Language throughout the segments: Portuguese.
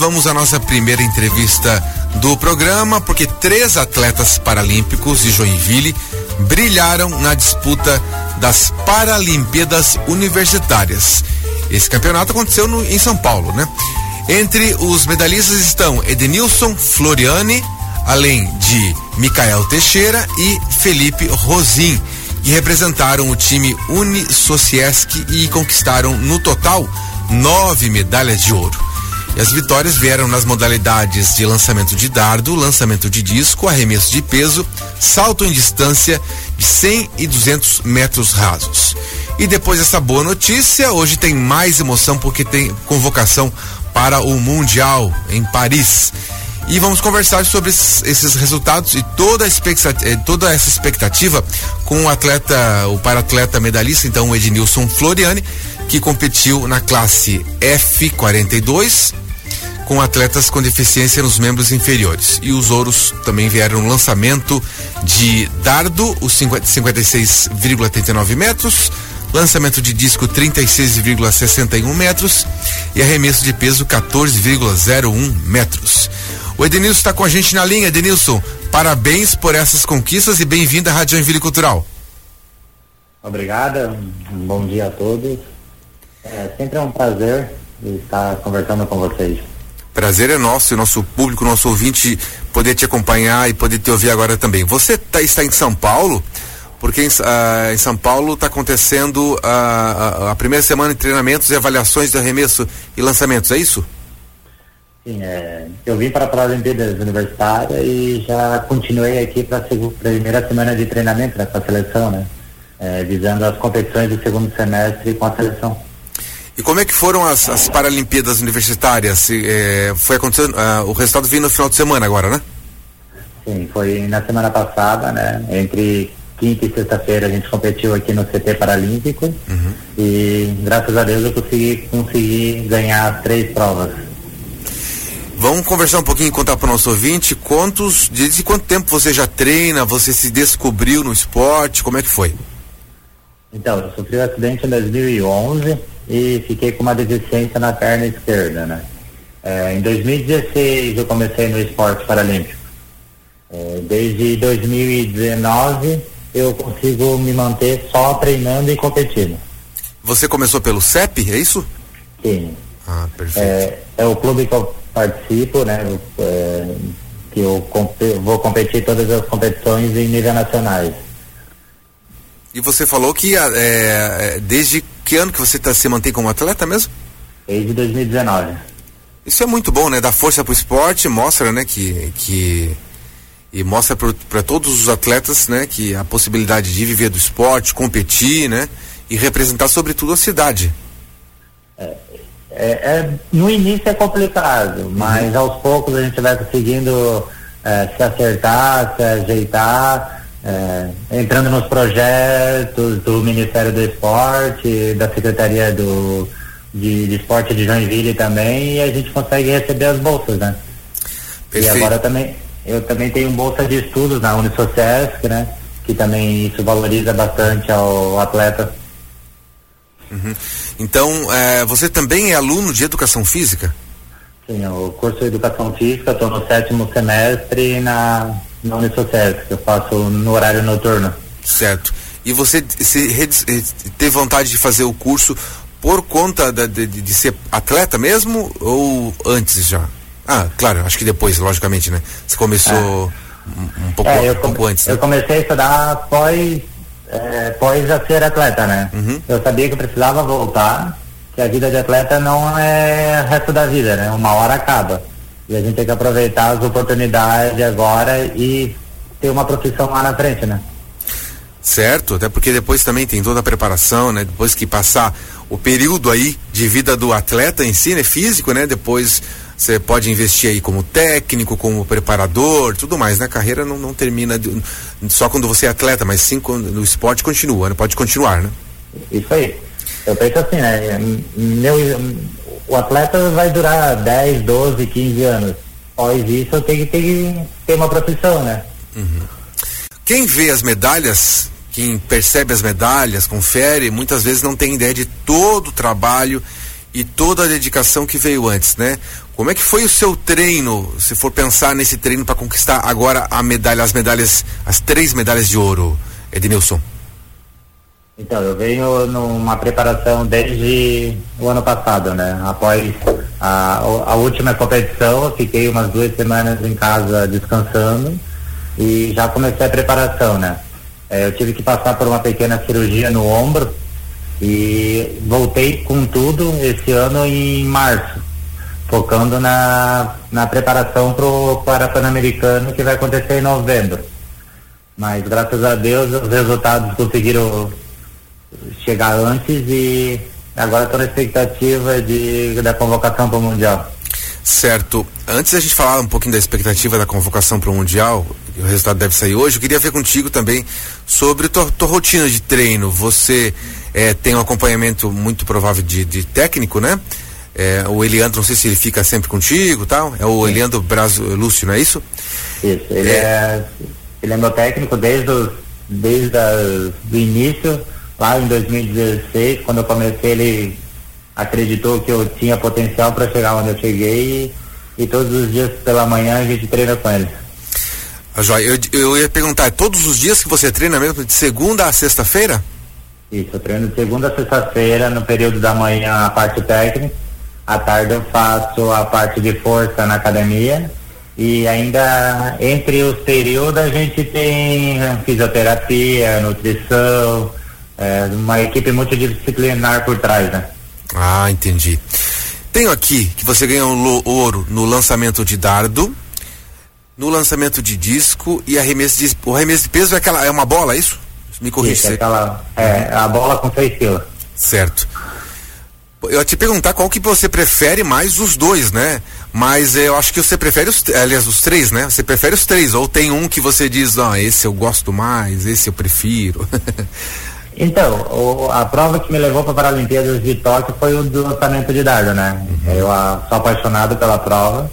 vamos à nossa primeira entrevista do programa, porque três atletas paralímpicos de Joinville brilharam na disputa das Paralimpíadas Universitárias. Esse campeonato aconteceu no, em São Paulo, né? Entre os medalhistas estão Edenilson Floriani, além de Micael Teixeira e Felipe Rosim, que representaram o time Unisociesc e conquistaram no total nove medalhas de ouro. E as vitórias vieram nas modalidades de lançamento de dardo, lançamento de disco, arremesso de peso, salto em distância de 100 e 200 metros rasos. E depois dessa boa notícia, hoje tem mais emoção porque tem convocação para o Mundial em Paris. E vamos conversar sobre esses resultados e toda, eh, toda essa expectativa com o atleta, o para-atleta medalhista, então o Ednilson Floriani, que competiu na classe F42 com atletas com deficiência nos membros inferiores. E os ouros também vieram no lançamento de dardo, os 56,39 metros, lançamento de disco 36,61 metros e arremesso de peso 14,01 metros. O Edenilson está com a gente na linha. Edenilson, parabéns por essas conquistas e bem-vindo à Rádio Joinville Cultural. Obrigada, bom dia a todos. É sempre é um prazer estar conversando com vocês. Prazer é nosso, nosso público, nosso ouvinte poder te acompanhar e poder te ouvir agora também. Você tá, está em São Paulo, porque em, uh, em São Paulo está acontecendo a, a, primeira semana de treinamentos e avaliações de arremesso e lançamentos, é isso? Sim, é, eu vim para a Paralimpíadas Universitária e já continuei aqui para a primeira semana de treinamento né, com a seleção, né? É, visando as competições do segundo semestre com a seleção. E como é que foram as, as Paralimpíadas Universitárias? É, foi acontecendo, uh, o resultado veio no final de semana agora, né? Sim, foi na semana passada, né? Entre quinta e sexta-feira a gente competiu aqui no CT Paralímpico uhum. e graças a Deus eu consegui, consegui ganhar três provas. Vamos conversar um pouquinho e contar para o nosso ouvinte quantos, desde quanto tempo você já treina, você se descobriu no esporte, como é que foi? Então, eu sofri um acidente em 2011 e fiquei com uma deficiência na perna esquerda, né? É, em 2016 eu comecei no esporte paralímpico. É, desde 2019 eu consigo me manter só treinando e competindo. Você começou pelo CEP, é isso? Sim. Ah, perfeito. É, é o clube que eu participo, né? É, que eu vou competir todas as competições em nível nacionais. E você falou que é, é, desde que ano que você tá, se mantém como atleta mesmo? Desde 2019. Isso é muito bom, né? Dá força pro esporte, mostra, né, que, que e mostra para todos os atletas, né, que a possibilidade de viver do esporte, competir, né, e representar sobretudo a cidade. É, é, é no início é complicado, uhum. mas aos poucos a gente vai conseguindo é, se acertar, se ajeitar é, entrando nos projetos do Ministério do Esporte, da Secretaria do, de, de Esporte de Joinville também, e a gente consegue receber as bolsas, né? Perfeito. E agora também, eu também tenho bolsa de estudos na Unisociesc, né? Que também isso valoriza bastante ao atleta. Uhum. Então, é, você também é aluno de educação física? Sim, o curso de educação física, estou no sétimo semestre na na Unisocesc, que eu faço no horário noturno. Certo. E você se, eh, teve vontade de fazer o curso por conta da, de, de, ser atleta mesmo ou antes já? Ah, claro, acho que depois, logicamente, né? Você começou é. um, um, pouco, é, um pouco antes. Né? Eu comecei a estudar após, é, após a ser atleta, né? Uhum. Eu sabia que eu precisava voltar, que a vida de atleta não é o resto da vida, né? Uma hora acaba. E a gente tem que aproveitar as oportunidades agora e ter uma profissão lá na frente, né? Certo, até porque depois também tem toda a preparação, né? Depois que passar o período aí de vida do atleta em si, né? Físico, né? Depois você pode investir aí como técnico, como preparador, tudo mais, né? A carreira não, não termina de, só quando você é atleta, mas sim quando o esporte continua, né? Pode continuar, né? Isso aí. Eu penso assim, né? Meu, o atleta vai durar 10, 12, 15 anos. Após isso, tenho que ter, ter uma profissão, né? Uhum. Quem vê as medalhas, quem percebe as medalhas, confere, muitas vezes não tem ideia de todo o trabalho e toda a dedicação que veio antes, né? Como é que foi o seu treino, se for pensar nesse treino para conquistar agora a medalha, as medalhas, as três medalhas de ouro, Ednilson? Então, eu venho numa preparação desde o ano passado, né? Após a, a última competição, eu fiquei umas duas semanas em casa descansando e já comecei a preparação, né? É, eu tive que passar por uma pequena cirurgia no ombro e voltei com tudo esse ano em março, focando na, na preparação para o Pan-Americano que vai acontecer em novembro. Mas graças a Deus os resultados conseguiram chegar antes e agora estou na expectativa de, da convocação para o Mundial. Certo. Antes a gente falar um pouquinho da expectativa da convocação para o Mundial, o resultado deve sair hoje, eu queria ver contigo também sobre tua, tua rotina de treino. Você é, tem um acompanhamento muito provável de, de técnico, né? É, o Eliandro, não sei se ele fica sempre contigo tal. É o Sim. Eliandro Brazo Lúcio, não é isso? Isso, ele é, é ele é meu técnico desde desde o início lá em 2016, quando eu comecei, ele acreditou que eu tinha potencial para chegar onde eu cheguei e, e, todos os dias pela manhã a gente treina com ele. Ah, Joia, eu, eu ia perguntar, é todos os dias que você treina mesmo, de segunda a sexta-feira? Isso, eu treino de segunda a sexta-feira, no período da manhã a parte técnica, à tarde eu faço a parte de força na academia e ainda entre os períodos a gente tem fisioterapia, nutrição, é, uma equipe multidisciplinar por trás, né? Ah, entendi. Tenho aqui que você ganhou ouro no lançamento de dardo, no lançamento de disco e arremesso de o arremesso de peso é aquela é uma bola, é isso? Me corrija. Isso, é aquela é a bola com seis quilos. Certo. Eu ia te perguntar qual que você prefere mais os dois, né? Mas eu acho que você prefere os, aliás, os três, né? Você prefere os três, ou tem um que você diz, não, esse eu gosto mais, esse eu prefiro. Então, o, a prova que me levou para a Paralimpíadas de Tóquio foi o do lançamento de dardo, né? Uhum. Eu a, sou apaixonado pela prova,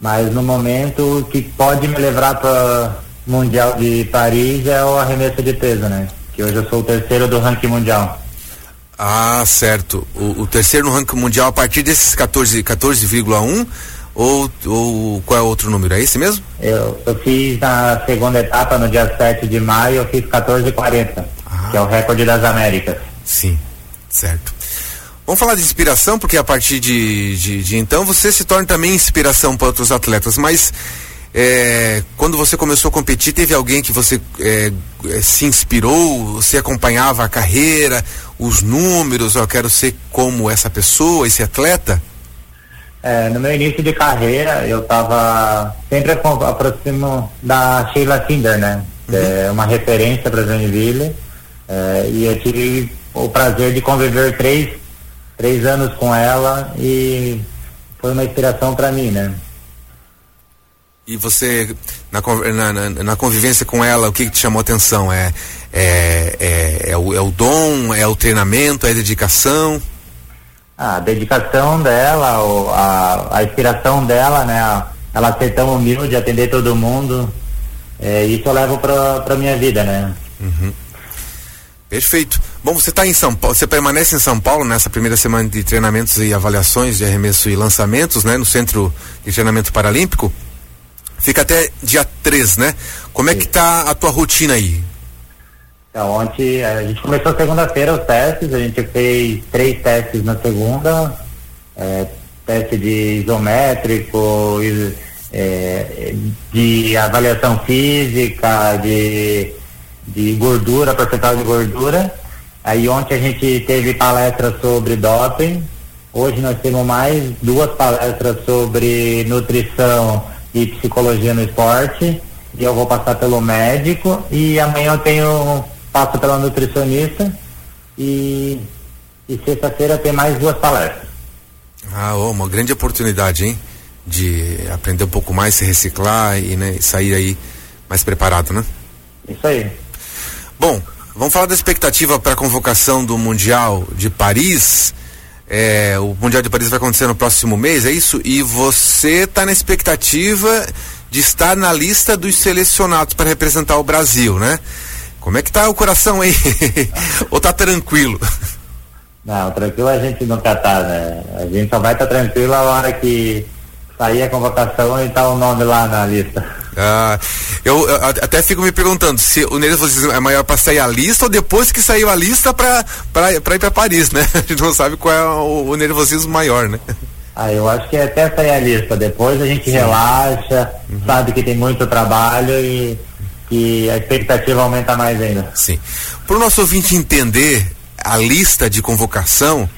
mas no momento que pode me levar para Mundial de Paris é o arremesso de peso, né? Que hoje eu sou o terceiro do ranking mundial. Ah, certo. O, o terceiro no ranking mundial a partir desses 14,1 14, ou, ou qual é o outro número? É esse mesmo? Eu, eu fiz na segunda etapa, no dia 7 de maio, eu fiz 14,40 que é o recorde das Américas. Sim, certo. Vamos falar de inspiração, porque a partir de, de, de então você se torna também inspiração para outros atletas, mas é, quando você começou a competir, teve alguém que você é, é, se inspirou, você acompanhava a carreira, os números, eu quero ser como essa pessoa, esse atleta? É, no meu início de carreira, eu estava sempre aproximo da Sheila Kinder, né? Uhum. É uma referência para Joinville. É, e eu tive o prazer de conviver três, três anos com ela e foi uma inspiração para mim, né? E você, na, na, na, convivência com ela, o que, que te chamou atenção? É, é, é, é, o, é o dom, é o treinamento, é a dedicação? a dedicação dela, o, a, a inspiração dela, né? Ela ser tão humilde, atender todo mundo. É, isso eu levo para minha vida, né? Uhum. Perfeito. Bom, você está em São Paulo, você permanece em São Paulo nessa primeira semana de treinamentos e avaliações de arremesso e lançamentos, né? No Centro de Treinamento Paralímpico. Fica até dia 3, né? Como é que tá a tua rotina aí? Então, ontem a gente começou segunda-feira os testes, a gente fez três testes na segunda, é, teste de isométrico, é, de avaliação física, de de gordura, porcentagem de gordura. Aí ontem a gente teve palestra sobre doping. Hoje nós temos mais duas palestras sobre nutrição e psicologia no esporte. E eu vou passar pelo médico e amanhã eu tenho passo pela nutricionista e, e sexta-feira tem mais duas palestras. Ah, oh, uma grande oportunidade, hein? De aprender um pouco mais, se reciclar e né, sair aí mais preparado, né? Isso aí. Bom, vamos falar da expectativa para a convocação do Mundial de Paris. É, o Mundial de Paris vai acontecer no próximo mês, é isso? E você está na expectativa de estar na lista dos selecionados para representar o Brasil, né? Como é que tá o coração aí? Ou tá tranquilo? Não, tranquilo a gente nunca tá, né? A gente só vai estar tá tranquilo a hora que sair a convocação e tá o nome lá na lista. Ah, eu, eu, até fico me perguntando se o nervosismo é maior para sair a lista ou depois que saiu a lista para ir para Paris, né? A gente não sabe qual é o, o, nervosismo maior, né? Ah, eu acho que é até sair a lista. Depois a gente Sim. relaxa, uhum. sabe que tem muito trabalho e, e a expectativa aumenta mais ainda. Sim. Para o nosso ouvinte entender a lista de convocação,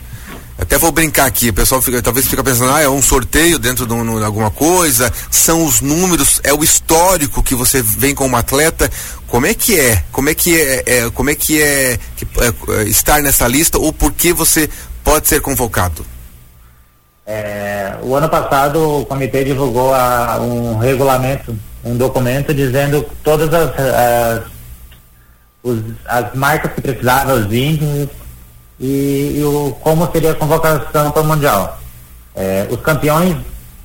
até vou brincar aqui, o pessoal fica, talvez fica pensando, ah, é um sorteio dentro de, um, de, alguma coisa, são os números, é o histórico que você vem como atleta. Como é que é? Como é que é, é como é que é, que, é, estar nessa lista ou por que você pode ser convocado? É, o ano passado o comitê divulgou a, um regulamento, um documento dizendo todas as, as, as marcas que precisavam, os índices, e, e o, como seria a convocação para o Mundial. É, os campeões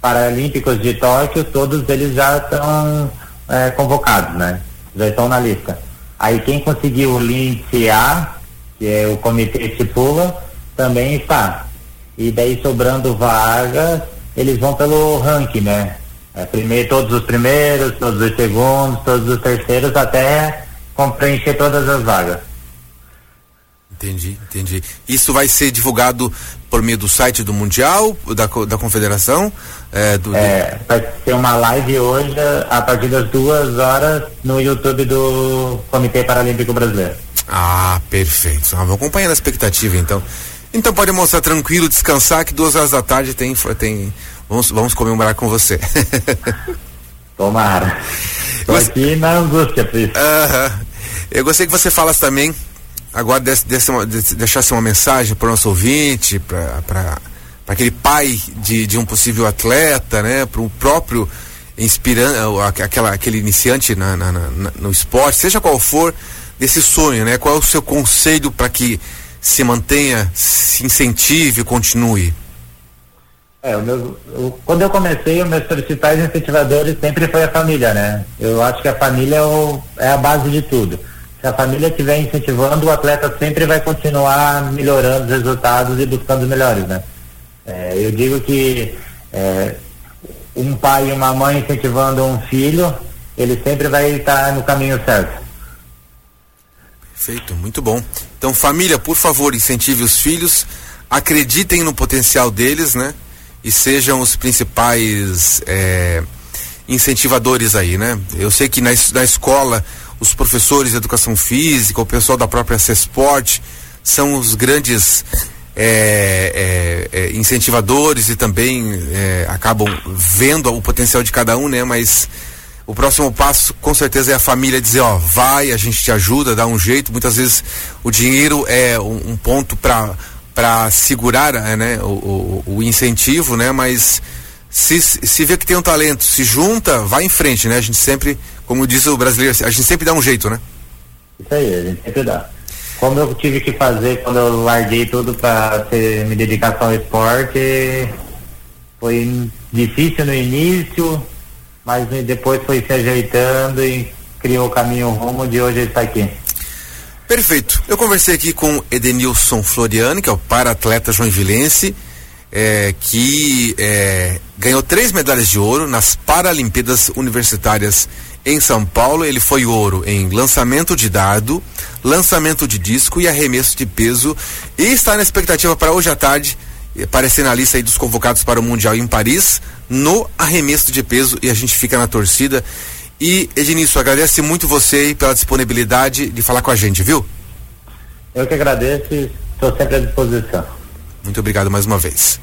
paralímpicos de Tóquio, todos eles já estão é, convocados, né? Já estão na lista. Aí quem conseguiu o índice A, que é o comitê estipula, também está. E daí sobrando vagas, eles vão pelo ranking, né? É, primeiro, todos os primeiros, todos os segundos, todos os terceiros, até preencher todas as vagas. Entendi, entendi. Isso vai ser divulgado por meio do site do Mundial, da, da Confederação? É, do, é, vai ter uma live hoje a partir das duas horas no YouTube do Comitê Paralímpico Brasileiro. Ah, perfeito. Ah, vamos acompanhando a expectativa então. Então pode mostrar tranquilo, descansar que duas horas da tarde tem. tem vamos, vamos comemorar com você. Tomara. Estou aqui na angústia, -huh. Eu gostaria que você falasse também agora desse, desse uma, desse, deixasse uma mensagem para o nosso ouvinte, para aquele pai de, de um possível atleta, né? Para o próprio inspirando aquela, aquele iniciante na, na, na, no esporte, seja qual for, desse sonho, né? Qual é o seu conselho para que se mantenha, se incentive, continue? É, o meu, quando eu comecei, os meus principais incentivadores sempre foi a família, né? Eu acho que a família é, o, é a base de tudo se a família estiver incentivando, o atleta sempre vai continuar melhorando os resultados e buscando os melhores, né? É, eu digo que é, um pai e uma mãe incentivando um filho, ele sempre vai estar no caminho certo. Perfeito, muito bom. Então, família, por favor, incentive os filhos, acreditem no potencial deles, né? E sejam os principais é, incentivadores aí, né? Eu sei que na, na escola os professores de educação física, o pessoal da própria CESPORT, são os grandes é, é, é, incentivadores e também é, acabam vendo o potencial de cada um, né? Mas o próximo passo, com certeza, é a família dizer, ó, vai, a gente te ajuda, dá um jeito. Muitas vezes o dinheiro é um, um ponto para para segurar, né, o, o, o incentivo, né? Mas se, se vê que tem um talento, se junta, vai em frente, né? A gente sempre, como diz o brasileiro, a gente sempre dá um jeito, né? Isso aí, a gente sempre dá. Como eu tive que fazer quando eu larguei tudo para me dedicar só ao esporte, foi difícil no início, mas depois foi se ajeitando e criou o caminho rumo de hoje está aqui. Perfeito. Eu conversei aqui com Edenilson Floriani, que é o para-atleta joinvilense, é, que é, ganhou três medalhas de ouro nas Paralimpíadas Universitárias em São Paulo. Ele foi ouro em lançamento de dado, lançamento de disco e arremesso de peso. E está na expectativa para hoje à tarde aparecer na lista dos convocados para o Mundial em Paris no arremesso de peso e a gente fica na torcida. E Ednilson, agradece muito você pela disponibilidade de falar com a gente, viu? Eu que agradeço e estou sempre à disposição. Muito obrigado mais uma vez.